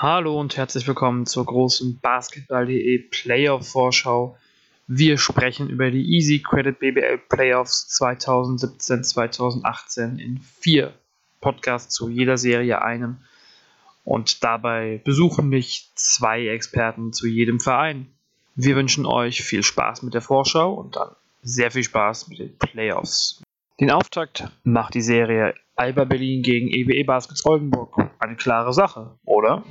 Hallo und herzlich willkommen zur großen Basketball.de Playoff-Vorschau. Wir sprechen über die Easy Credit BBL Playoffs 2017-2018 in vier Podcasts zu jeder Serie einem. Und dabei besuchen mich zwei Experten zu jedem Verein. Wir wünschen euch viel Spaß mit der Vorschau und dann sehr viel Spaß mit den Playoffs. Den Auftakt macht die Serie Alba Berlin gegen EWE Baskets Oldenburg. Eine klare Sache, oder?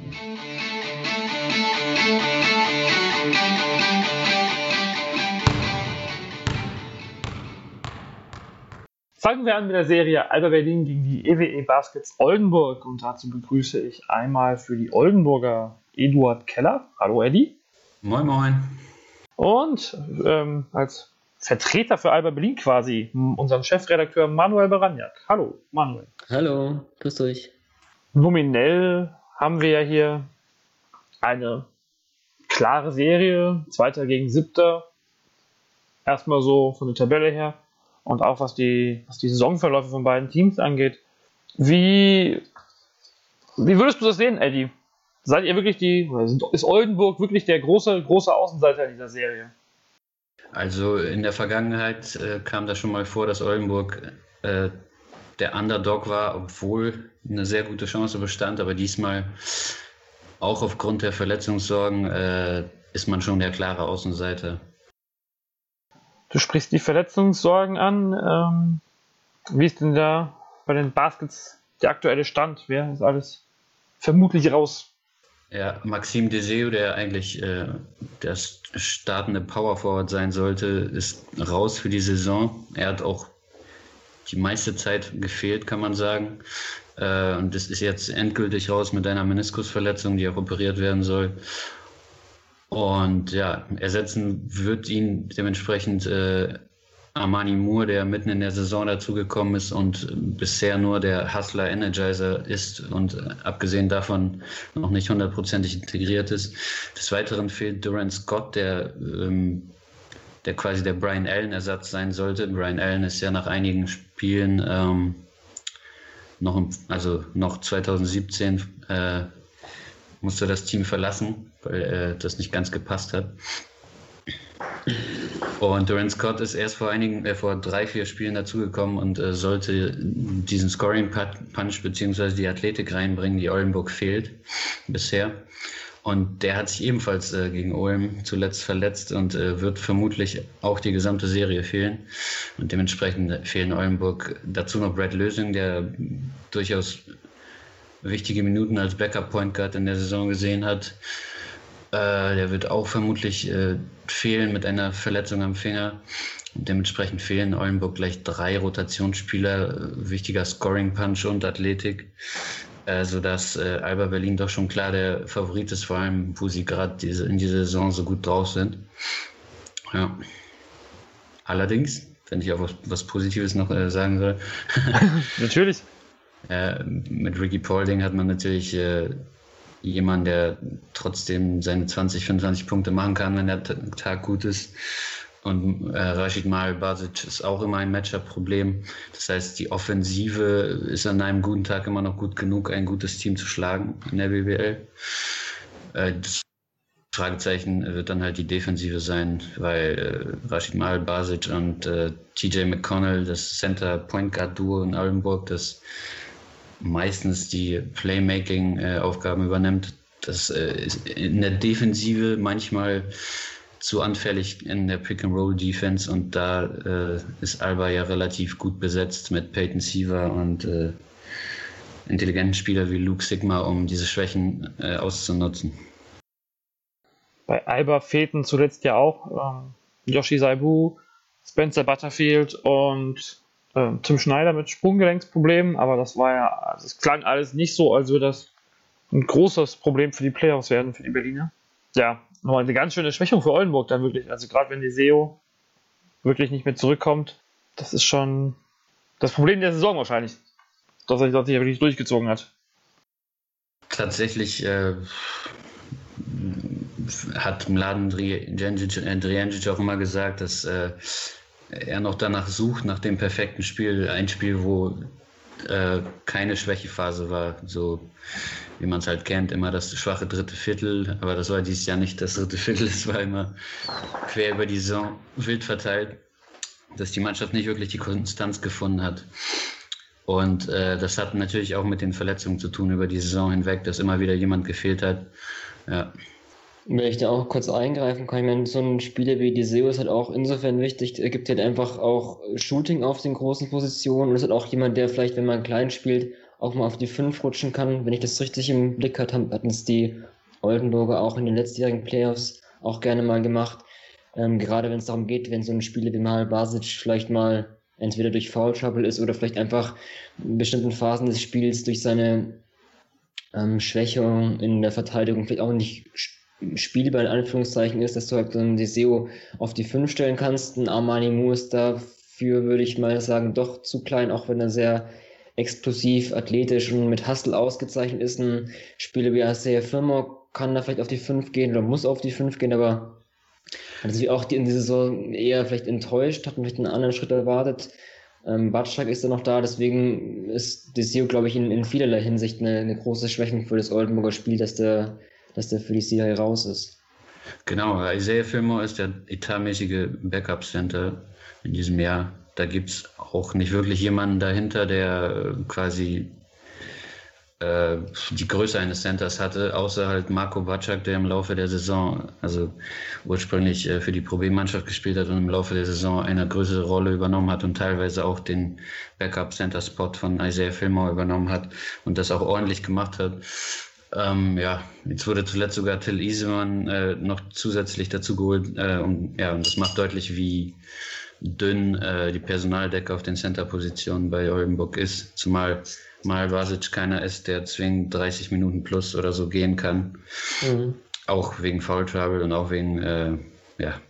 Fangen wir an mit der Serie Alba Berlin gegen die EWE Baskets Oldenburg und dazu begrüße ich einmal für die Oldenburger Eduard Keller. Hallo Eddie. Moin Moin. Und ähm, als Vertreter für Alba Berlin quasi, unseren Chefredakteur Manuel Baraniak. Hallo, Manuel. Hallo, grüßt euch. Nominell haben wir ja hier eine klare Serie, Zweiter gegen Siebter. Erstmal so von der Tabelle her und auch was die, was die Saisonverläufe von beiden Teams angeht. Wie, wie würdest du das sehen, Eddie? Seid ihr wirklich die, ist Oldenburg wirklich der große, große Außenseiter dieser Serie? Also in der Vergangenheit äh, kam das schon mal vor, dass Oldenburg äh, der Underdog war, obwohl eine sehr gute Chance bestand. Aber diesmal, auch aufgrund der Verletzungssorgen, äh, ist man schon der klare Außenseiter. Du sprichst die Verletzungssorgen an. Ähm, wie ist denn da bei den Baskets der aktuelle Stand? Wer ist alles vermutlich raus? Ja, Maxim Deseo, der eigentlich äh, das startende Power Forward sein sollte, ist raus für die Saison. Er hat auch die meiste Zeit gefehlt, kann man sagen. Äh, und das ist jetzt endgültig raus mit einer Meniskusverletzung, die auch operiert werden soll. Und ja, ersetzen wird ihn dementsprechend äh, Armani Moore, der mitten in der Saison dazugekommen ist und bisher nur der Hustler Energizer ist und abgesehen davon noch nicht hundertprozentig integriert ist. Des Weiteren fehlt Durant Scott, der, ähm, der quasi der Brian Allen-Ersatz sein sollte. Brian Allen ist ja nach einigen Spielen ähm, noch, im, also noch 2017 äh, musste das Team verlassen, weil äh, das nicht ganz gepasst hat. Und Durant Scott ist erst vor einigen, äh, vor drei, vier Spielen dazugekommen und äh, sollte diesen Scoring Punch bzw. die Athletik reinbringen, die Oldenburg fehlt bisher. Und der hat sich ebenfalls äh, gegen Ulm zuletzt verletzt und äh, wird vermutlich auch die gesamte Serie fehlen. Und dementsprechend fehlen Oldenburg dazu noch Brad Lösing, der durchaus wichtige Minuten als Backup Point Guard in der Saison gesehen hat. Äh, der wird auch vermutlich äh, fehlen mit einer Verletzung am Finger. Dementsprechend fehlen Oldenburg gleich drei Rotationsspieler, äh, wichtiger Scoring-Punch und Athletik, äh, sodass äh, Alba Berlin doch schon klar der Favorit ist, vor allem, wo sie gerade diese, in dieser Saison so gut drauf sind. Ja. Allerdings, wenn ich auch was, was Positives noch äh, sagen soll. natürlich. Äh, mit Ricky Paulding hat man natürlich äh, jemand, der trotzdem seine 20, 25 Punkte machen kann, wenn der Tag gut ist. Und äh, Rashid Mal Basic ist auch immer ein Matchup-Problem. Das heißt, die Offensive ist an einem guten Tag immer noch gut genug, ein gutes Team zu schlagen in der BBL. Äh, das Fragezeichen wird dann halt die Defensive sein, weil äh, Rashid Mal Basic und äh, TJ McConnell, das Center Point Guard Duo in Oldenburg, das meistens die Playmaking-Aufgaben übernimmt. Das äh, ist in der Defensive manchmal zu anfällig in der Pick-and-Roll-Defense und da äh, ist Alba ja relativ gut besetzt mit Peyton Siever und äh, intelligenten Spielern wie Luke Sigma, um diese Schwächen auszunutzen. Bei Alba fehlten zuletzt ja auch ähm, Yoshi Saibu, Spencer Butterfield und äh, Tim Schneider mit Sprunggelenksproblemen, aber das war ja, es klang alles nicht so, als würde das ein großes Problem für die Playoffs werden, für die Berliner. Ja, nochmal eine ganz schöne Schwächung für Oldenburg dann wirklich. Also gerade wenn die SEO wirklich nicht mehr zurückkommt, das ist schon das Problem der Saison wahrscheinlich, dass er sich ja wirklich durchgezogen hat. Tatsächlich äh, hat Mladen Drijancic auch immer gesagt, dass äh, er noch danach sucht, nach dem perfekten Spiel, ein Spiel, wo äh, keine Schwächephase war. So wie man es halt kennt, immer das schwache dritte Viertel. Aber das war dieses Jahr nicht das dritte Viertel, es war immer quer über die Saison wild verteilt, dass die Mannschaft nicht wirklich die Konstanz gefunden hat. Und äh, das hat natürlich auch mit den Verletzungen zu tun über die Saison hinweg, dass immer wieder jemand gefehlt hat. Ja. Wenn ich da auch kurz eingreifen kann, ich meine, so ein Spieler wie Diseo ist halt auch insofern wichtig, er gibt halt einfach auch Shooting auf den großen Positionen und ist halt auch jemand, der vielleicht, wenn man klein spielt, auch mal auf die 5 rutschen kann. Wenn ich das richtig im Blick hatte, hatten es die Oldenburger auch in den letztjährigen Playoffs auch gerne mal gemacht. Ähm, gerade wenn es darum geht, wenn so ein Spieler wie Mal Basic vielleicht mal entweder durch Foul Trouble ist oder vielleicht einfach in bestimmten Phasen des Spiels durch seine ähm, Schwächung in der Verteidigung vielleicht auch nicht spielbar in Anführungszeichen ist, dass du halt so ein Deseo auf die 5 stellen kannst. Ein Armani Mu ist dafür, würde ich mal sagen, doch zu klein, auch wenn er sehr explosiv, athletisch und mit Hustle ausgezeichnet ist. Ein Spieler wie Isaiah Firma kann da vielleicht auf die 5 gehen oder muss auf die 5 gehen, aber hat sich auch in dieser Saison eher vielleicht enttäuscht, hat vielleicht einen anderen Schritt erwartet. Ähm, Batschak ist da noch da, deswegen ist Desio, glaube ich, in, in vielerlei Hinsicht eine, eine große Schwächung für das Oldenburger Spiel, dass der dass der für die CIA raus ist. Genau, Isaiah Fillmore ist der etatmäßige Backup-Center in diesem Jahr. Da gibt es auch nicht wirklich jemanden dahinter, der äh, quasi äh, die Größe eines Centers hatte, außer halt Marco Bacak, der im Laufe der Saison, also ursprünglich äh, für die Problemmannschaft gespielt hat und im Laufe der Saison eine größere Rolle übernommen hat und teilweise auch den Backup-Center-Spot von Isaiah Fillmore übernommen hat und das auch ordentlich gemacht hat. Ähm, ja, jetzt wurde zuletzt sogar Till Isemann äh, noch zusätzlich dazu geholt. Äh, und, ja, und das macht deutlich, wie dünn äh, die Personaldecke auf den Center-Positionen bei Oldenburg ist. Zumal mal Vasic keiner ist, der zwingend 30 Minuten plus oder so gehen kann. Mhm. Auch wegen Foul Trouble und auch wegen äh, ja,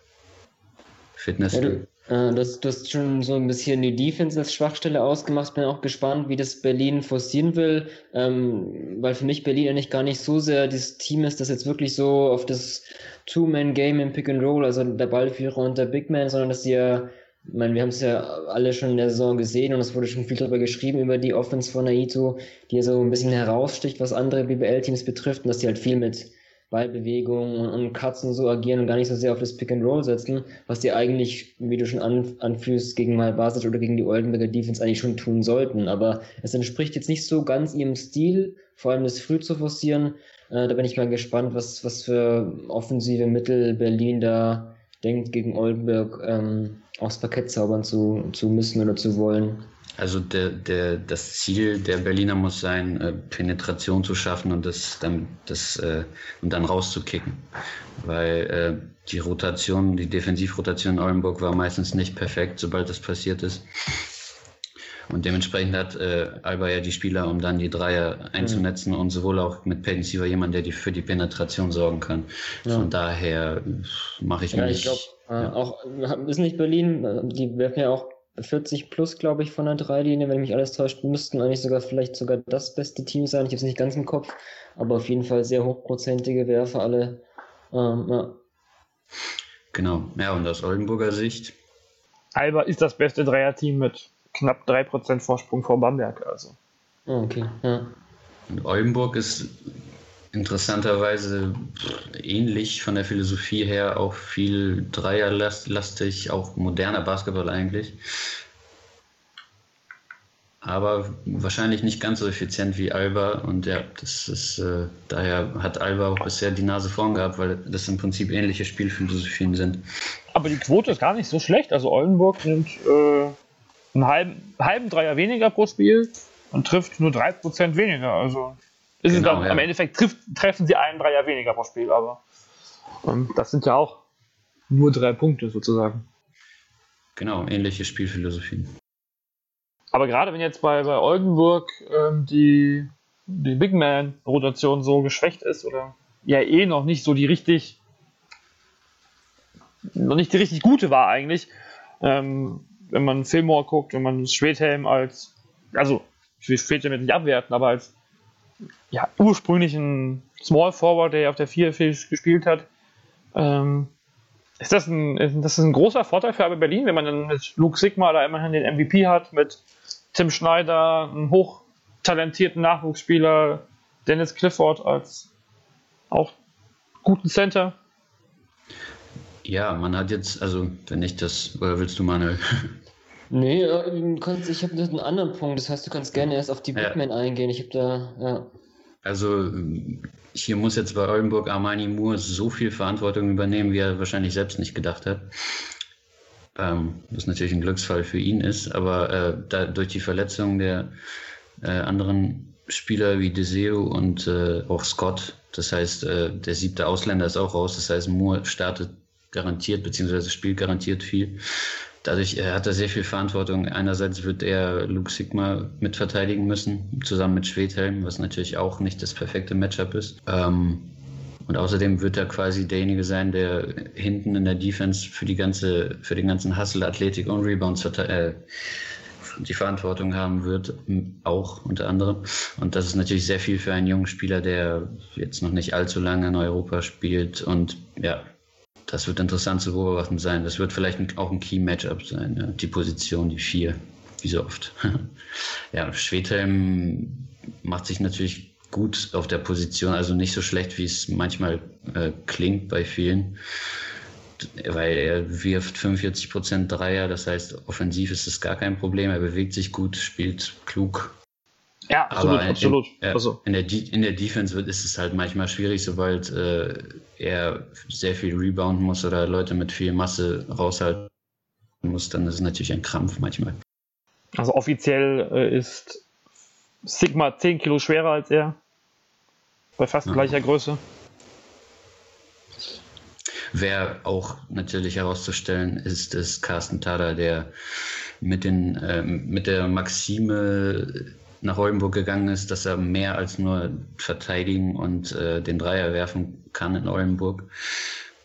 Fitness. Ja, du, äh, das, du hast schon so ein bisschen die Defense als Schwachstelle ausgemacht. Bin auch gespannt, wie das Berlin forcieren will, ähm, weil für mich Berlin eigentlich gar nicht so sehr das Team ist, das jetzt wirklich so auf das Two-Man-Game im Pick and Roll, also der Ballführer und der Big Man, sondern dass sie ja, ich meine, wir haben es ja alle schon in der Saison gesehen und es wurde schon viel darüber geschrieben, über die Offense von Naito, die ja so ein bisschen heraussticht, was andere BBL-Teams betrifft und dass die halt viel mit Ballbewegungen und, und so agieren und gar nicht so sehr auf das Pick and Roll setzen, was die eigentlich, wie du schon an, anführst, gegen mal Basic oder gegen die Oldenburger Defense eigentlich schon tun sollten. Aber es entspricht jetzt nicht so ganz ihrem Stil, vor allem das früh zu forcieren. Äh, da bin ich mal gespannt, was, was für offensive Mittel Berlin da denkt, gegen Oldenburg ähm, aufs Parkett zaubern zu, zu müssen oder zu wollen. Also der, der, das Ziel der Berliner muss sein, äh, Penetration zu schaffen und das dann, das, äh, und dann rauszukicken. Weil äh, die Rotation, die Defensivrotation in Oldenburg war meistens nicht perfekt, sobald das passiert ist. Und dementsprechend hat äh, Alba ja die Spieler, um dann die Dreier einzunetzen mhm. und sowohl auch mit Peyton Siever jemand, der die, für die Penetration sorgen kann. Ja. Von daher mache ich ja, mich. Ich glaube, äh, ja. auch ist nicht Berlin, die werfen ja auch 40 plus, glaube ich, von der Dreilinie, wenn mich alles täuscht, müssten eigentlich sogar vielleicht sogar das beste Team sein. Ich habe es nicht ganz im Kopf, aber auf jeden Fall sehr hochprozentige Werfer alle. Ähm, ja. Genau, ja, und aus Oldenburger Sicht. Alba ist das beste Dreierteam mit knapp 3% Vorsprung vor Bamberg, also. Oh, okay, ja. Und Oldenburg ist interessanterweise ähnlich von der Philosophie her, auch viel Dreierlastig, auch moderner Basketball eigentlich. Aber wahrscheinlich nicht ganz so effizient wie Alba. Und ja, das ist, äh, daher hat Alba auch bisher die Nase vorn gehabt, weil das im Prinzip ähnliche Spielphilosophien sind. Aber die Quote ist gar nicht so schlecht. Also Oldenburg nimmt äh, einen halben, halben Dreier weniger pro Spiel und trifft nur 3% weniger. Also ist genau, dann, ja. Am Endeffekt trifft, treffen sie einen Dreier weniger pro Spiel, aber ähm, das sind ja auch nur drei Punkte sozusagen. Genau, ähnliche Spielphilosophien. Aber gerade wenn jetzt bei, bei Oldenburg ähm, die, die Big Man-Rotation so geschwächt ist oder ja eh noch nicht so die richtig noch nicht die richtig gute war eigentlich, ähm, wenn man Fillmore guckt, wenn man Schwedhelm als also ich will Schwedhelm nicht abwerten, aber als ja, ursprünglichen Small Forward, der auf der 4 gespielt hat. Ähm, ist das, ein, ist das ein großer Vorteil für AB Berlin, wenn man dann mit Luke Sigma da immerhin den MVP hat, mit Tim Schneider, einem hochtalentierten Nachwuchsspieler, Dennis Clifford als auch guten Center. Ja, man hat jetzt, also wenn nicht das, oder willst du Manuel? Nee, äh, ich habe einen anderen Punkt, das heißt, du kannst gerne erst auf die ja. eingehen. Ich habe da, ja. Also hier muss jetzt bei Oldenburg Armani Moore so viel Verantwortung übernehmen, wie er wahrscheinlich selbst nicht gedacht hat. Ähm, was natürlich ein Glücksfall für ihn ist, aber äh, da, durch die Verletzung der äh, anderen Spieler wie Deseo und äh, auch Scott, das heißt, äh, der siebte Ausländer ist auch raus, das heißt, Moore startet garantiert, beziehungsweise spielt garantiert viel. Dadurch äh, hat er sehr viel Verantwortung. Einerseits wird er Luke Sigma mitverteidigen müssen, zusammen mit Schwedhelm, was natürlich auch nicht das perfekte Matchup ist. Ähm, und außerdem wird er quasi derjenige sein, der hinten in der Defense für die ganze, für den ganzen Hustle, Athletik und Rebounds äh, die Verantwortung haben wird, auch unter anderem. Und das ist natürlich sehr viel für einen jungen Spieler, der jetzt noch nicht allzu lange in Europa spielt und ja, das wird interessant zu beobachten sein. Das wird vielleicht auch ein Key-Matchup sein, ja. die Position, die vier, wie so oft. ja, Schwedhelm macht sich natürlich gut auf der Position, also nicht so schlecht, wie es manchmal äh, klingt bei vielen, weil er wirft 45 Prozent Dreier, das heißt, offensiv ist es gar kein Problem, er bewegt sich gut, spielt klug, ja, absolut, in, absolut. In, also. in, der, in der Defense wird, ist es halt manchmal schwierig, sobald äh, er sehr viel rebounden muss oder Leute mit viel Masse raushalten muss, dann ist es natürlich ein Krampf manchmal. Also offiziell äh, ist Sigma 10 Kilo schwerer als er. Bei fast ja. gleicher Größe. Wer auch natürlich herauszustellen ist, ist Carsten Tada, der mit, den, äh, mit der Maxime nach Oldenburg gegangen ist, dass er mehr als nur verteidigen und äh, den Dreier werfen kann in Oldenburg.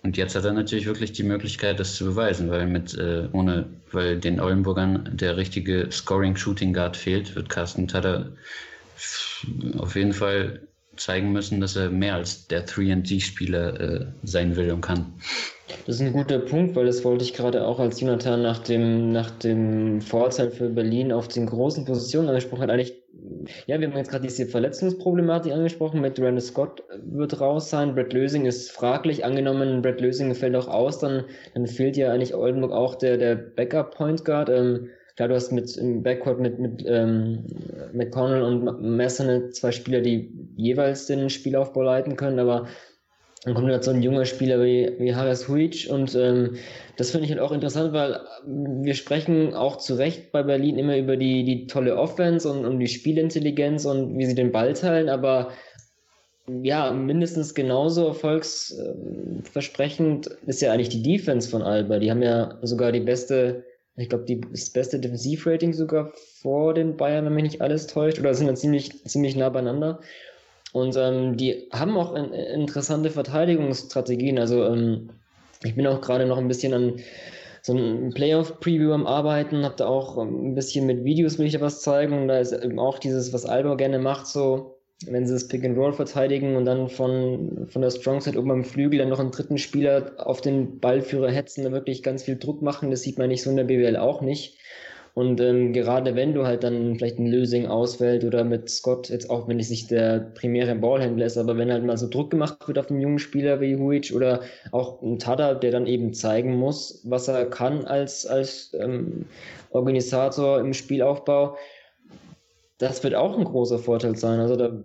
Und jetzt hat er natürlich wirklich die Möglichkeit, das zu beweisen, weil mit äh, ohne, weil den Oldenburgern der richtige Scoring-Shooting Guard fehlt, wird Carsten Tatter auf jeden Fall zeigen müssen, dass er mehr als der 3D-Spieler äh, sein will und kann. Das ist ein guter Punkt, weil das wollte ich gerade auch als Jonathan nach dem, nach dem Vorzeit für Berlin auf den großen Positionen angesprochen hat. Eigentlich, ja, wir haben jetzt gerade diese Verletzungsproblematik angesprochen. Mit Randall Scott wird raus sein. Brett Lösing ist fraglich. Angenommen, Brett Lösing fällt auch aus, dann, dann fehlt ja eigentlich Oldenburg auch der, der Backup Point Guard. Ähm, klar, du hast mit im Backcourt mit, mit ähm, McConnell und Messernet zwei Spieler, die jeweils den Spielaufbau leiten können, aber dann kommt halt so ein junger Spieler wie, wie Harris Huic und ähm, das finde ich halt auch interessant, weil wir sprechen auch zu Recht bei Berlin immer über die, die tolle Offense und um die Spielintelligenz und wie sie den Ball teilen, aber ja, mindestens genauso erfolgsversprechend ist ja eigentlich die Defense von Alba. Die haben ja sogar die beste, ich glaube, das beste Defensivrating sogar vor den Bayern, wenn mich nicht alles täuscht, oder sind dann ziemlich, ziemlich nah beieinander. Und ähm, die haben auch in, interessante Verteidigungsstrategien. Also ähm, ich bin auch gerade noch ein bisschen an so einem Playoff-Preview am Arbeiten, habe da auch ähm, ein bisschen mit Videos will ich da was zeigen. Und da ist eben auch dieses, was Alba gerne macht, so wenn sie das Pick and Roll verteidigen und dann von, von der Strong Side oben am Flügel dann noch einen dritten Spieler auf den Ballführer hetzen, da wirklich ganz viel Druck machen. Das sieht man nicht so in der BWL auch nicht. Und ähm, gerade wenn du halt dann vielleicht ein Lösing ausfällt oder mit Scott, jetzt auch wenn es nicht der primäre Ballhändler ist, aber wenn halt mal so Druck gemacht wird auf einen jungen Spieler wie Huic oder auch ein Tada, der dann eben zeigen muss, was er kann als, als ähm, Organisator im Spielaufbau, das wird auch ein großer Vorteil sein. Also da,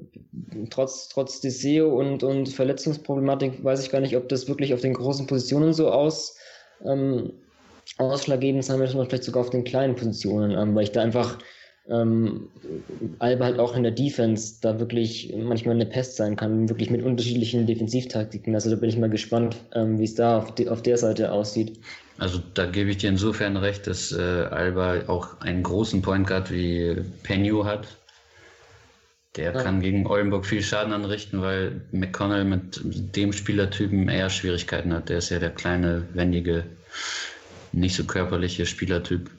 trotz, trotz Deseo und, und Verletzungsproblematik weiß ich gar nicht, ob das wirklich auf den großen Positionen so aus, ähm, ausschlaggebend sein wird, sondern vielleicht sogar auf den kleinen Positionen, ähm, weil ich da einfach ähm, Alba halt auch in der Defense da wirklich manchmal eine Pest sein kann, wirklich mit unterschiedlichen Defensivtaktiken. Also da bin ich mal gespannt, ähm, wie es da auf, die, auf der Seite aussieht. Also da gebe ich dir insofern recht, dass äh, Alba auch einen großen Point Guard wie Penyu hat. Der ja. kann gegen Oldenburg viel Schaden anrichten, weil McConnell mit dem Spielertypen eher Schwierigkeiten hat. Der ist ja der kleine, wendige nicht so körperliche Spielertyp.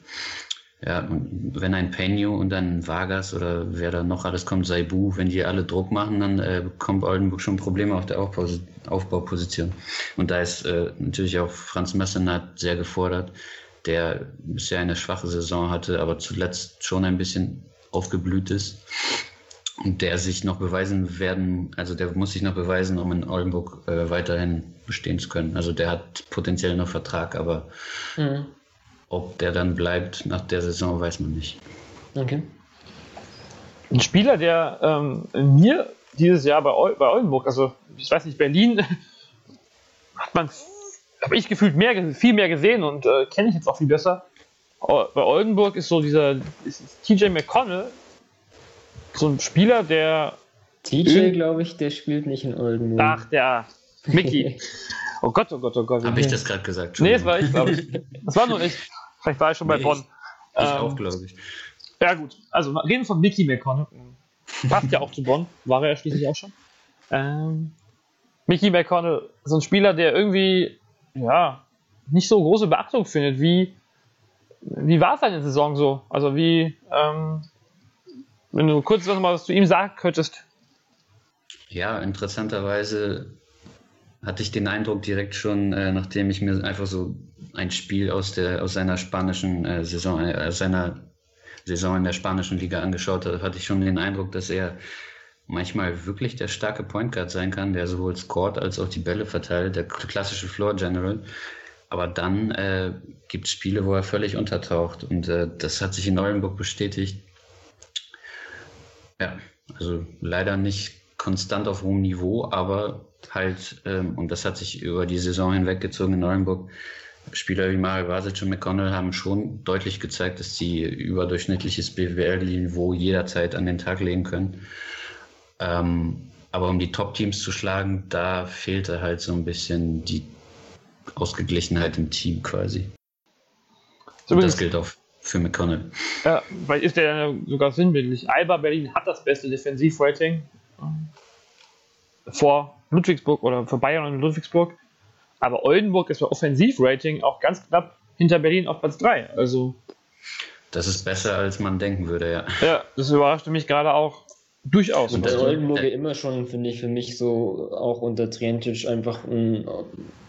Ja, wenn ein Penio und dann Vargas oder wer da noch alles kommt, Saibu, wenn die alle Druck machen, dann äh, bekommt Oldenburg schon Probleme auf der Aufbau Aufbauposition. Und da ist äh, natürlich auch Franz Messenat sehr gefordert, der bisher eine schwache Saison hatte, aber zuletzt schon ein bisschen aufgeblüht ist. Und der sich noch beweisen werden, also der muss sich noch beweisen, um in Oldenburg äh, weiterhin bestehen zu können. Also der hat potenziell noch Vertrag, aber mhm. ob der dann bleibt nach der Saison, weiß man nicht. Okay. Ein Spieler, der ähm, mir dieses Jahr bei, bei Oldenburg, also ich weiß nicht, Berlin, hat man, habe ich gefühlt mehr, viel mehr gesehen und äh, kenne ich jetzt auch viel besser. Bei Oldenburg ist so dieser ist TJ McConnell, so ein Spieler, der. TJ, glaube ich, der spielt nicht in Oldenburg. Ach, der Mickey. Oh Gott, oh Gott, oh Gott. Habe ich das gerade gesagt? Nee, das war ich, glaube ich. Das war nur ich. Vielleicht war ich schon bei Bonn. Ich, ich ähm, auch, glaube ich. Ja, gut. Also, reden von Mickey McConnell. Passt ja auch zu Bonn. War er ja schließlich auch schon. Ähm, Mickey McConnell, so ein Spieler, der irgendwie, ja, nicht so große Beachtung findet. Wie, wie war seine Saison so? Also, wie, ähm, wenn du kurz was mal was zu ihm sagen könntest. Ja, interessanterweise hatte ich den Eindruck direkt schon, äh, nachdem ich mir einfach so ein Spiel aus der aus seiner spanischen äh, Saison, äh, seiner Saison in der spanischen Liga angeschaut habe, hatte ich schon den Eindruck, dass er manchmal wirklich der starke Point Guard sein kann, der sowohl scored als auch die Bälle verteilt, der klassische Floor General. Aber dann äh, gibt es Spiele, wo er völlig untertaucht und äh, das hat sich in Neuenburg bestätigt. Ja, also leider nicht konstant auf hohem Niveau, aber halt, ähm, und das hat sich über die Saison hinweggezogen in Neuenburg, Spieler wie Mario Vasic und McConnell haben schon deutlich gezeigt, dass sie überdurchschnittliches BWL-Niveau jederzeit an den Tag legen können. Ähm, aber um die Top-Teams zu schlagen, da fehlte halt so ein bisschen die Ausgeglichenheit im Team quasi. Und das gilt auch für McConnell. Ja, weil ist der ja sogar sinnbildlich. Alba Berlin hat das beste Defensivrating vor Ludwigsburg oder vor Bayern und Ludwigsburg. Aber Oldenburg ist bei Offensivrating auch ganz knapp hinter Berlin auf Platz 3. Also. Das ist besser, als man denken würde, ja. Ja, das überraschte mich gerade auch durchaus. Und der Oldenburg äh, immer schon, finde ich, für mich so auch unter Trientic einfach ein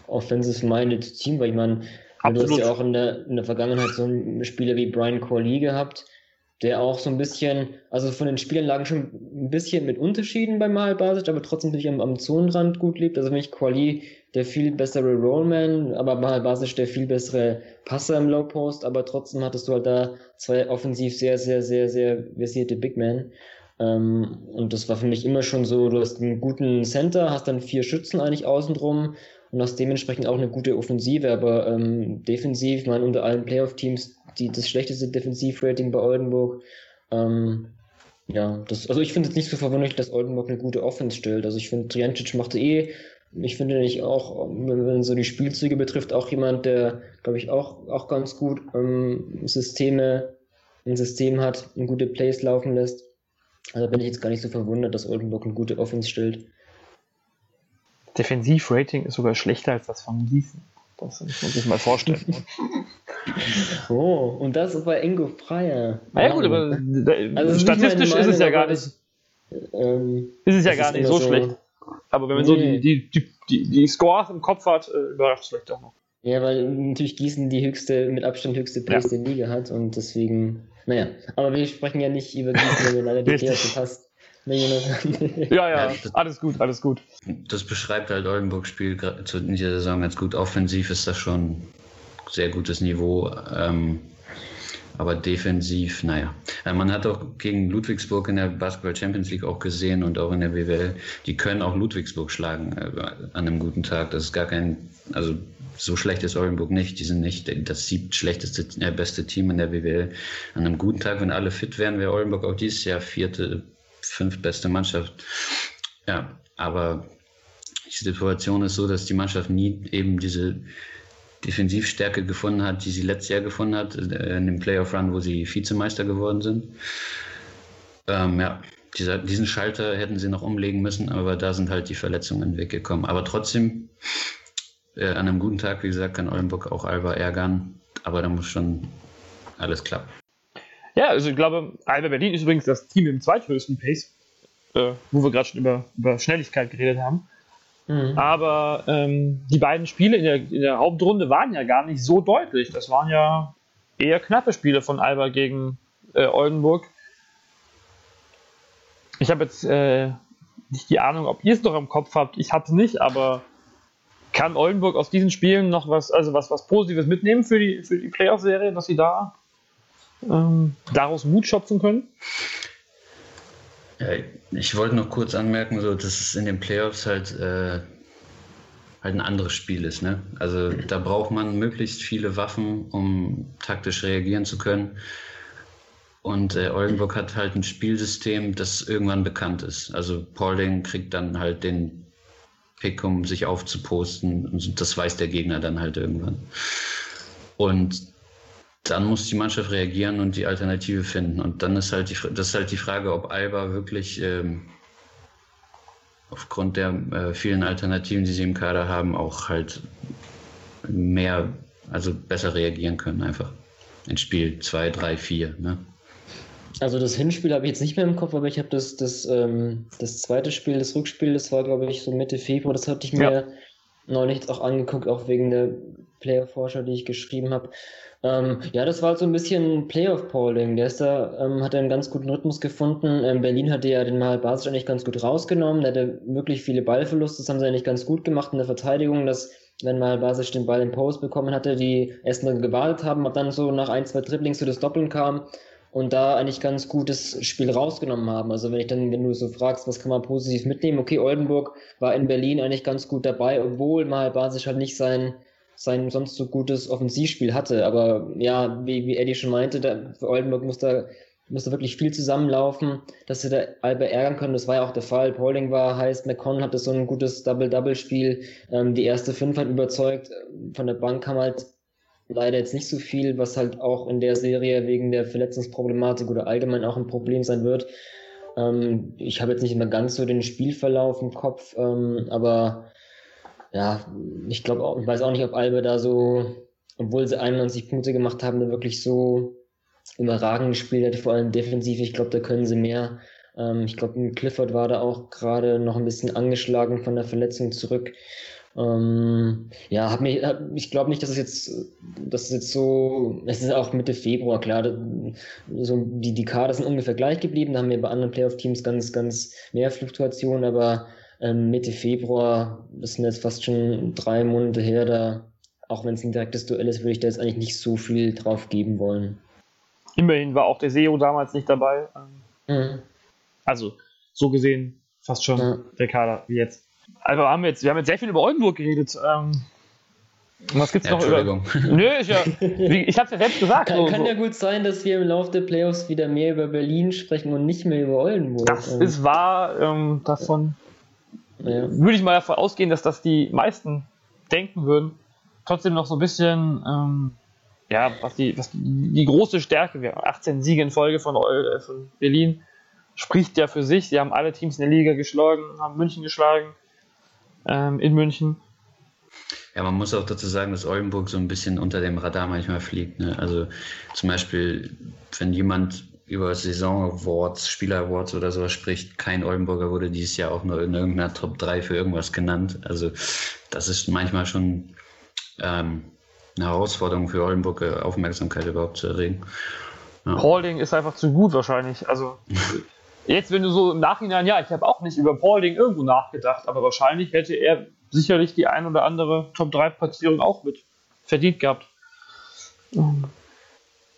offensive-minded Team, weil ich meine, Absolut. Du hast ja auch in der, in der Vergangenheit so einen Spieler wie Brian Corley gehabt, der auch so ein bisschen, also von den Spielern lagen schon ein bisschen mit Unterschieden bei Mahal Basic, aber trotzdem natürlich am, am Zonenrand gut lebt. Also für mich Corley der viel bessere Rollman, aber Mahal Basic der viel bessere Passer im Low Post, aber trotzdem hattest du halt da zwei offensiv sehr, sehr, sehr, sehr versierte Big Men. Ähm, und das war für mich immer schon so, du hast einen guten Center, hast dann vier Schützen eigentlich außen drum und hast dementsprechend auch eine gute Offensive, aber ähm, defensiv, ich meine, unter allen Playoff-Teams die, das schlechteste Defensivrating bei Oldenburg. Ähm, ja, das, also ich finde es nicht so verwunderlich, dass Oldenburg eine gute Offense stellt. Also ich finde, Triancic macht eh, ich finde nicht auch, wenn, wenn so die Spielzüge betrifft, auch jemand, der, glaube ich, auch, auch ganz gut ähm, Systeme, ein System hat, und gute Plays laufen lässt. Also bin ich jetzt gar nicht so verwundert, dass Oldenburg eine gute Offense stellt. Defensivrating ist sogar schlechter als das von Gießen. Das muss man sich mal vorstellen. oh, und das bei Ingo Freier. Na ja, gut, aber also statistisch ist, es ja gar nicht. Ähm, ist es ja gar nicht so, so, schlecht. Aber wenn man nee. so die, die, die, die, Scores im Kopf hat, äh, überrascht es vielleicht auch noch. Ja, weil natürlich Gießen die höchste, mit Abstand höchste Pace ja. der Liga hat und deswegen, naja. Aber wir sprechen ja nicht über Gießen, wenn wir leider die Theater passt. Ja, ja, alles gut, alles gut. Das beschreibt halt Oldenburg Spiel in dieser Saison ganz gut. Offensiv ist das schon sehr gutes Niveau. Ähm, aber defensiv, naja. Äh, man hat auch gegen Ludwigsburg in der Basketball Champions League auch gesehen und auch in der BWL, die können auch Ludwigsburg schlagen äh, an einem guten Tag. Das ist gar kein, also so schlecht ist Oldenburg nicht. Die sind nicht das siebte schlechteste, äh, beste Team in der BWL. An einem guten Tag, wenn alle fit wären, wäre Oldenburg auch dieses Jahr vierte fünftbeste Mannschaft. Ja, aber die Situation ist so, dass die Mannschaft nie eben diese Defensivstärke gefunden hat, die sie letztes Jahr gefunden hat, äh, in dem Playoff-Run, wo sie Vizemeister geworden sind. Ähm, ja, dieser, diesen Schalter hätten sie noch umlegen müssen, aber da sind halt die Verletzungen weggekommen. Aber trotzdem, äh, an einem guten Tag, wie gesagt, kann Oldenburg auch Alba ärgern, aber da muss schon alles klappen. Ja, also ich glaube, Alba Berlin ist übrigens das Team im zweithöchsten Pace, äh, wo wir gerade schon über, über Schnelligkeit geredet haben. Mhm. Aber ähm, die beiden Spiele in der, in der Hauptrunde waren ja gar nicht so deutlich. Das waren ja eher knappe Spiele von Alba gegen äh, Oldenburg. Ich habe jetzt äh, nicht die Ahnung, ob ihr es noch im Kopf habt. Ich habe es nicht, aber kann Oldenburg aus diesen Spielen noch was, also was, was Positives mitnehmen für die, für die Playoff-Serie, dass sie da ähm, daraus Mut schöpfen können? Ja, ich wollte noch kurz anmerken, so, dass es in den Playoffs halt, äh, halt ein anderes Spiel ist. Ne? Also da braucht man möglichst viele Waffen, um taktisch reagieren zu können. Und äh, Oldenburg hat halt ein Spielsystem, das irgendwann bekannt ist. Also Paulding kriegt dann halt den Pick, um sich aufzuposten. Und das weiß der Gegner dann halt irgendwann. Und dann muss die Mannschaft reagieren und die Alternative finden. Und dann ist halt die, das ist halt die Frage, ob Alba wirklich ähm, aufgrund der äh, vielen Alternativen, die sie im Kader haben, auch halt mehr, also besser reagieren können einfach. In Spiel 2, 3, 4. Ne? Also das Hinspiel habe ich jetzt nicht mehr im Kopf, aber ich habe das, das, ähm, das zweite Spiel, das Rückspiel, das war glaube ich so Mitte Februar, das hatte ich mir ja. Neulich auch angeguckt, auch wegen der Player-Forscher, die ich geschrieben habe. Ähm, ja, das war halt so ein bisschen Playoff-Polling. Der ist da, ähm, hat einen ganz guten Rhythmus gefunden. Ähm, Berlin hatte ja den Mal Basic eigentlich ganz gut rausgenommen. Der hatte wirklich viele Ballverluste. Das haben sie eigentlich ganz gut gemacht in der Verteidigung, dass wenn mal Basic den Ball im Post bekommen hatte, die erst mal gewartet haben, und dann so nach ein, zwei Dribblings zu das Doppeln kam und da eigentlich ganz gutes Spiel rausgenommen haben. Also wenn ich dann, wenn du so fragst, was kann man positiv mitnehmen? Okay, Oldenburg war in Berlin eigentlich ganz gut dabei, obwohl mal Basic halt nicht sein sein sonst so gutes Offensivspiel hatte. Aber ja, wie, wie Eddie schon meinte, da, für Oldenburg muss da, muss da wirklich viel zusammenlaufen, dass sie da Alba ärgern können. Das war ja auch der Fall. Pauling war heiß, McCon hatte so ein gutes Double-Double-Spiel. Ähm, die erste Fünf hat überzeugt. Von der Bank kam halt leider jetzt nicht so viel, was halt auch in der Serie wegen der Verletzungsproblematik oder allgemein auch ein Problem sein wird. Ähm, ich habe jetzt nicht immer ganz so den Spielverlauf im Kopf, ähm, aber ja, ich glaube auch, ich weiß auch nicht, ob Albe da so, obwohl sie 91 Punkte gemacht haben, da wirklich so überragend gespielt hat, vor allem defensiv. Ich glaube, da können sie mehr. Ähm, ich glaube, Clifford war da auch gerade noch ein bisschen angeschlagen von der Verletzung zurück. Ähm, ja, hab mich, hab, ich glaube nicht, dass es jetzt, dass es jetzt so, es ist auch Mitte Februar, klar, so die, die Kader sind ungefähr gleich geblieben, da haben wir bei anderen Playoff-Teams ganz, ganz mehr Fluktuationen, aber ähm, Mitte Februar, das sind jetzt fast schon drei Monate her, da, auch wenn es ein direktes Duell ist, würde ich da jetzt eigentlich nicht so viel drauf geben wollen. Immerhin war auch der SEO damals nicht dabei. Mhm. Also, so gesehen, fast schon ja. der Kader wie jetzt. Also haben wir jetzt, wir haben jetzt sehr viel über Oldenburg geredet. Ähm, was gibt's ja, noch über? Nö, ich, ja, ich hab's ja selbst gesagt. Kann, so, kann ja gut sein, dass wir im Laufe der Playoffs wieder mehr über Berlin sprechen und nicht mehr über Oldenburg. Das ähm. ist wahr, ähm, davon ja. würde ich mal davon ausgehen, dass das die meisten denken würden. Trotzdem noch so ein bisschen, ähm, ja, was die, was die, die große Stärke wäre. 18 Siege in Folge von, äh, von Berlin spricht ja für sich. Sie haben alle Teams in der Liga geschlagen, haben München geschlagen, ähm, in München. Ja, man muss auch dazu sagen, dass Oldenburg so ein bisschen unter dem Radar manchmal fliegt. Ne? Also zum Beispiel, wenn jemand über Saison-Awards, Spieler-Awards oder sowas spricht. Kein Oldenburger wurde dieses Jahr auch nur in irgendeiner Top 3 für irgendwas genannt. Also das ist manchmal schon ähm, eine Herausforderung für Oldenburg, Aufmerksamkeit überhaupt zu erregen. Ja. Holding ist einfach zu gut wahrscheinlich. Also jetzt, wenn du so im Nachhinein, ja, ich habe auch nicht über Paulding irgendwo nachgedacht, aber wahrscheinlich hätte er sicherlich die ein oder andere Top 3 Platzierung auch mit verdient gehabt.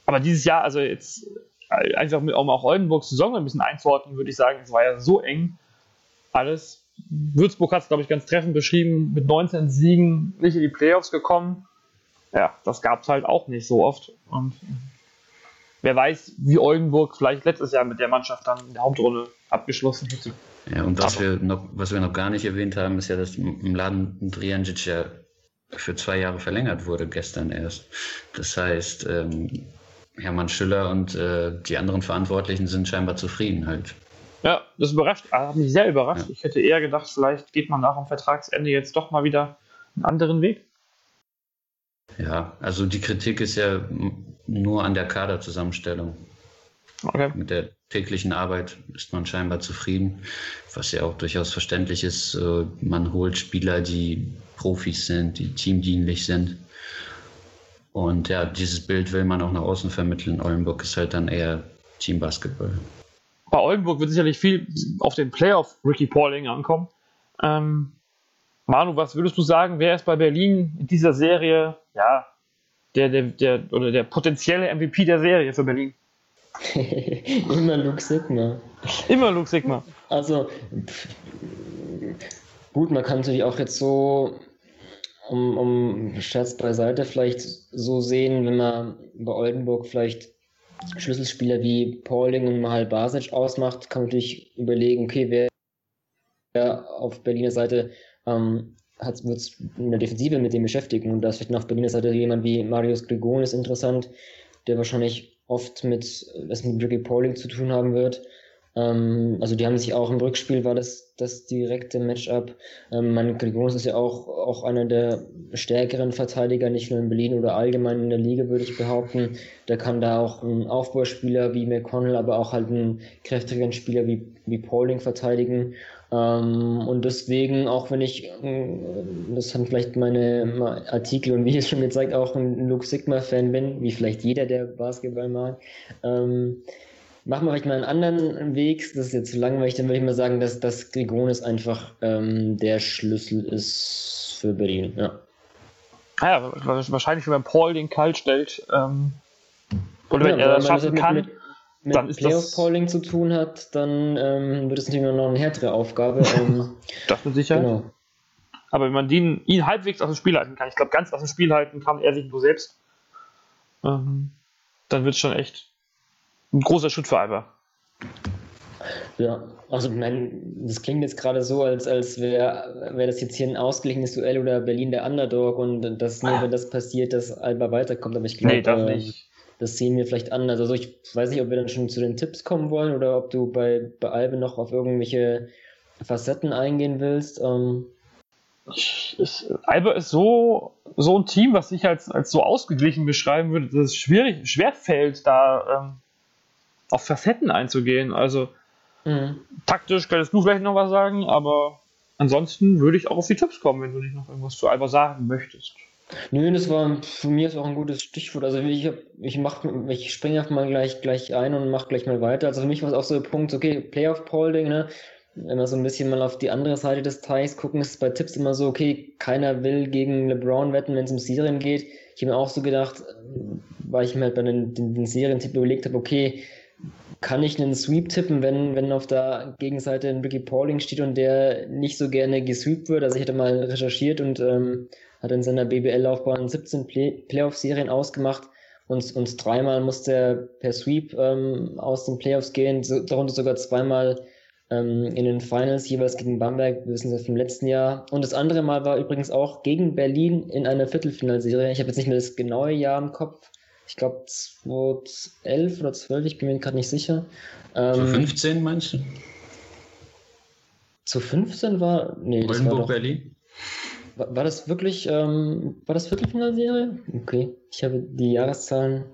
Aber dieses Jahr, also jetzt einfach mit auch mal Oldenburgs Saison ein bisschen einzuordnen, würde ich sagen, es war ja so eng alles. Würzburg hat es, glaube ich, ganz treffend beschrieben, mit 19 Siegen nicht in die Playoffs gekommen. Ja, das gab es halt auch nicht so oft. Und wer weiß, wie Oldenburg vielleicht letztes Jahr mit der Mannschaft dann in der Hauptrunde abgeschlossen hätte. Ja, und was wir, noch, was wir noch gar nicht erwähnt haben, ist ja, dass im Laden Driancic ja für zwei Jahre verlängert wurde, gestern erst. Das heißt, ähm, Hermann Schüller und äh, die anderen Verantwortlichen sind scheinbar zufrieden halt. Ja, das überrascht, äh, hat mich sehr überrascht. Ja. Ich hätte eher gedacht, vielleicht geht man nach dem Vertragsende jetzt doch mal wieder einen anderen Weg. Ja, also die Kritik ist ja nur an der Kaderzusammenstellung. Okay. Mit der täglichen Arbeit ist man scheinbar zufrieden, was ja auch durchaus verständlich ist. Äh, man holt Spieler, die Profis sind, die teamdienlich sind. Und ja, dieses Bild will man auch nach außen vermitteln. Oldenburg ist halt dann eher Team Basketball. bei Oldenburg wird sicherlich viel auf den Playoff Ricky Pauling ankommen. Ähm, Manu, was würdest du sagen, wer ist bei Berlin in dieser Serie, ja, der, der, der, oder der potenzielle MVP der Serie für Berlin? Immer Luke Sigma. Immer Luke Sigma. Also, gut, man kann natürlich auch jetzt so, um, um Scherz beiseite, vielleicht so sehen, wenn man bei Oldenburg vielleicht Schlüsselspieler wie Pauling und Mahal Basic ausmacht, kann man natürlich überlegen, okay, wer auf Berliner Seite ähm, wird es in der Defensive mit dem beschäftigen. Und da ist vielleicht noch auf Berliner Seite jemand wie Marius Grigonis interessant, der wahrscheinlich oft mit, was mit Ricky Pauling zu tun haben wird. Ähm, also die haben sich auch im Rückspiel war das das direkte Matchup. Ähm, mein Grigonis ist ja auch, auch einer der stärkeren Verteidiger, nicht nur in Berlin oder allgemein in der Liga, würde ich behaupten. Da kann da auch ein Aufbauspieler wie McConnell, aber auch halt einen kräftigeren Spieler wie, wie Pauling verteidigen. Ähm, und deswegen, auch wenn ich, äh, das haben vielleicht meine Artikel und Videos schon gezeigt, auch ein Luke Sigma-Fan bin, wie vielleicht jeder, der Basketball mag, ähm, machen wir vielleicht mal einen anderen Weg. Das ist jetzt zu langweilig, dann würde ich mal sagen, dass das Grigonis einfach ähm, der Schlüssel ist für Berlin. Ja. Naja, ah wahrscheinlich, wenn man Paul den kalt stellt, ähm, oder ja, wenn er das schaffen mit, kann. Mit, mit dann ist Playoff-Polling zu tun hat, dann ähm, wird es natürlich noch eine härtere Aufgabe. Ähm, das mit Sicherheit. Genau. Aber wenn man den, ihn halbwegs aus dem Spiel halten kann, ich glaube, ganz aus dem Spiel halten kann er sich nur selbst, ähm, dann wird es schon echt ein großer Schritt für Alba. Ja, also mein, das klingt jetzt gerade so, als, als wäre wär das jetzt hier ein ausgeglichenes Duell oder Berlin der Underdog und das nur, wenn das passiert, dass Alba weiterkommt. Aber ich glaube, nee, das äh, nicht das sehen wir vielleicht anders. Also ich weiß nicht, ob wir dann schon zu den Tipps kommen wollen oder ob du bei, bei Albe noch auf irgendwelche Facetten eingehen willst. Ähm. Ich, ich, Albe ist so, so ein Team, was ich als, als so ausgeglichen beschreiben würde, dass es schwierig, schwerfällt, da ähm, auf Facetten einzugehen. Also mhm. taktisch könntest du vielleicht noch was sagen, aber ansonsten würde ich auch auf die Tipps kommen, wenn du nicht noch irgendwas zu Alba sagen möchtest. Nö, das war für mich ist auch ein gutes Stichwort. Also ich, ich mach, ich springe einfach mal gleich, gleich ein und mache gleich mal weiter. Also für mich war es auch so der Punkt, okay, Playoff-Polling, ne? Wenn wir so ein bisschen mal auf die andere Seite des Teichs gucken, ist es bei Tipps immer so, okay, keiner will gegen LeBron wetten, wenn es um Serien geht. Ich habe mir auch so gedacht, weil ich mir halt bei den, den, den Serientipp überlegt habe, okay, kann ich einen Sweep tippen, wenn, wenn auf der Gegenseite ein Ricky Pauling steht und der nicht so gerne gesweept wird. Also ich hatte mal recherchiert und ähm, hat in seiner BBL-Laufbahn 17 Play Playoff-Serien ausgemacht und, und dreimal musste er per Sweep ähm, aus den Playoffs gehen, so, darunter sogar zweimal ähm, in den Finals, jeweils gegen Bamberg, wir wissen es vom letzten Jahr. Und das andere Mal war übrigens auch gegen Berlin in einer Viertelfinalserie. Ich habe jetzt nicht mehr das genaue Jahr im Kopf. Ich glaube 2011 oder 12, ich bin mir gerade nicht sicher. Ähm, zu 15 meinst du? Zu 15 war. Nee, das war Berlin? War, war das wirklich, ähm, war das Viertelfinalserie? Okay, ich habe die Jahreszahlen.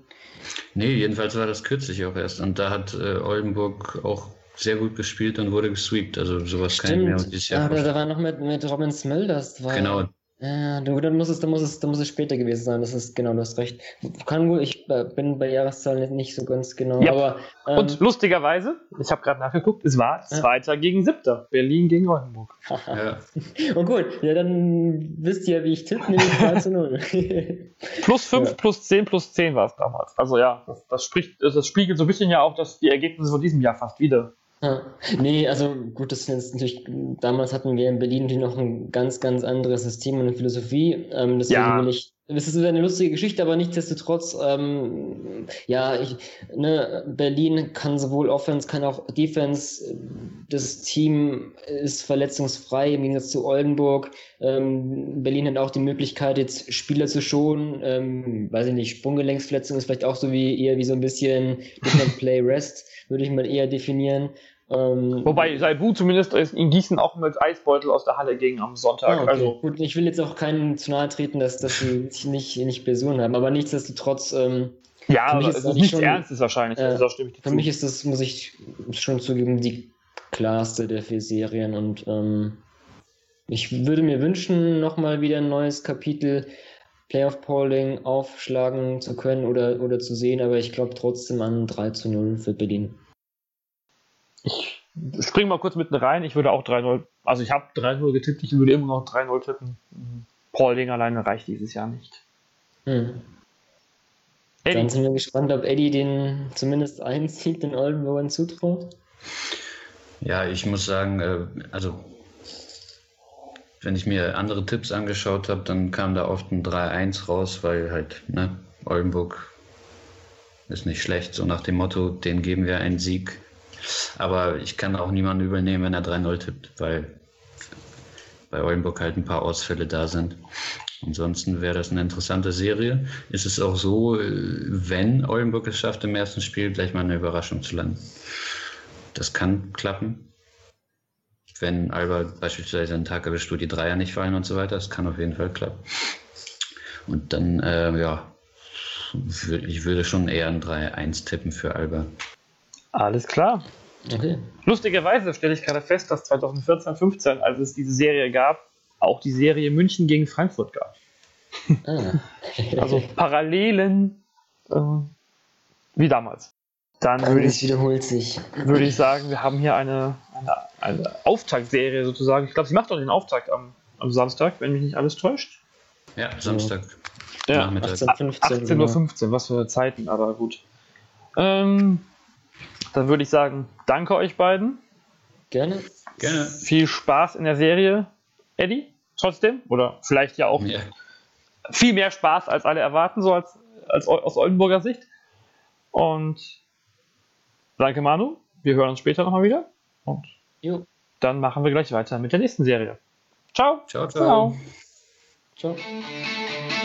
Nee, jedenfalls war das kürzlich auch erst. Und da hat äh, Oldenburg auch sehr gut gespielt und wurde gesweept. Also sowas Stimmt. kann ich mir dieses Jahr ah, da, da war noch mit, mit Robin Smulders. War, genau, ja, dann muss es, dann muss es, dann muss es später gewesen sein. Das ist genau, du hast recht. Kann gut, ich äh, bin bei Jahreszahlen nicht so ganz genau. Ja. Aber, ähm, Und lustigerweise, ich habe gerade nachgeguckt, es war Zweiter ja. gegen Siebter. Berlin gegen Oldenburg. ja. Und gut, ja, dann wisst ihr, wie ich tippe, nämlich 3 zu 0. plus 5, ja. plus 10, plus 10 war es damals. Also ja, das, das, spricht, das spiegelt so ein bisschen ja auch das, die Ergebnisse von diesem Jahr fast wieder. Ja. Nee, also gut, das ist natürlich, damals hatten wir in Berlin natürlich noch ein ganz, ganz anderes System und eine Philosophie. Ähm, deswegen ja. will ich, das ist eine lustige Geschichte, aber nichtsdestotrotz, ähm, ja, ich, ne, Berlin kann sowohl Offense, kann auch Defense. Das Team ist verletzungsfrei im Gegensatz zu Oldenburg. Ähm, Berlin hat auch die Möglichkeit, jetzt Spieler zu schonen. Ähm, weiß ich nicht, Sprunggelenksverletzung ist vielleicht auch so wie eher wie so ein bisschen Different Play Rest, würde ich mal eher definieren. Ähm, Wobei Saibu zumindest in Gießen auch mit Eisbeutel aus der Halle ging am Sonntag. Ah, okay. Also gut, ich will jetzt auch keinen zu nahe treten, dass, dass sie nicht, nicht Personen haben, aber nichtsdestotrotz. Ähm, ja, aber es ist nichts schon, Ernstes wahrscheinlich. Äh, also, für zu. mich ist das, muss ich schon zugeben, die klarste der vier Serien und ähm, ich würde mir wünschen, nochmal wieder ein neues Kapitel Playoff Polling aufschlagen zu können oder, oder zu sehen, aber ich glaube trotzdem an 3 zu 0 für Berlin. Ich springe mal kurz mitten rein. Ich würde auch 3-0, also ich habe 3-0 getippt, ich würde immer noch 3-0 tippen. Paul Ding alleine reicht dieses Jahr nicht. Hm. Dann sind wir gespannt, ob Eddie den zumindest einen Sieg den Oldenburgern zutraut. Ja, ich muss sagen, äh, also wenn ich mir andere Tipps angeschaut habe, dann kam da oft ein 3-1 raus, weil halt, ne, Oldenburg ist nicht schlecht, so nach dem Motto, den geben wir einen Sieg. Aber ich kann auch niemanden übernehmen, wenn er 3-0 tippt, weil bei Oldenburg halt ein paar Ausfälle da sind. Ansonsten wäre das eine interessante Serie. Ist es auch so, wenn Oldenburg es schafft, im ersten Spiel gleich mal eine Überraschung zu landen. Das kann klappen. Wenn Alba beispielsweise einen Tag erwischt, wo die Dreier nicht fallen und so weiter, das kann auf jeden Fall klappen. Und dann, äh, ja, ich würde schon eher ein 3-1 tippen für Alba. Alles klar. Okay. Lustigerweise stelle ich gerade fest, dass 2014, 15, als es diese Serie gab, auch die Serie München gegen Frankfurt gab. Ah. also Parallelen äh, wie damals. Dann würde ich, wiederholt sich. würde ich sagen, wir haben hier eine, eine, eine Auftaktserie sozusagen. Ich glaube, sie macht doch den Auftakt am, am Samstag, wenn mich nicht alles täuscht. Ja, Samstag. Ja, 18.15 Uhr, 18 was für Zeiten, aber gut. Ähm, dann würde ich sagen, danke euch beiden. Gerne. Gerne. Viel Spaß in der Serie. Eddie, trotzdem? Oder vielleicht ja auch ja. viel mehr Spaß, als alle erwarten, so als, als aus Oldenburger Sicht. Und danke, Manu. Wir hören uns später nochmal wieder. Und jo. dann machen wir gleich weiter mit der nächsten Serie. Ciao. Ciao, ciao. Ciao. ciao.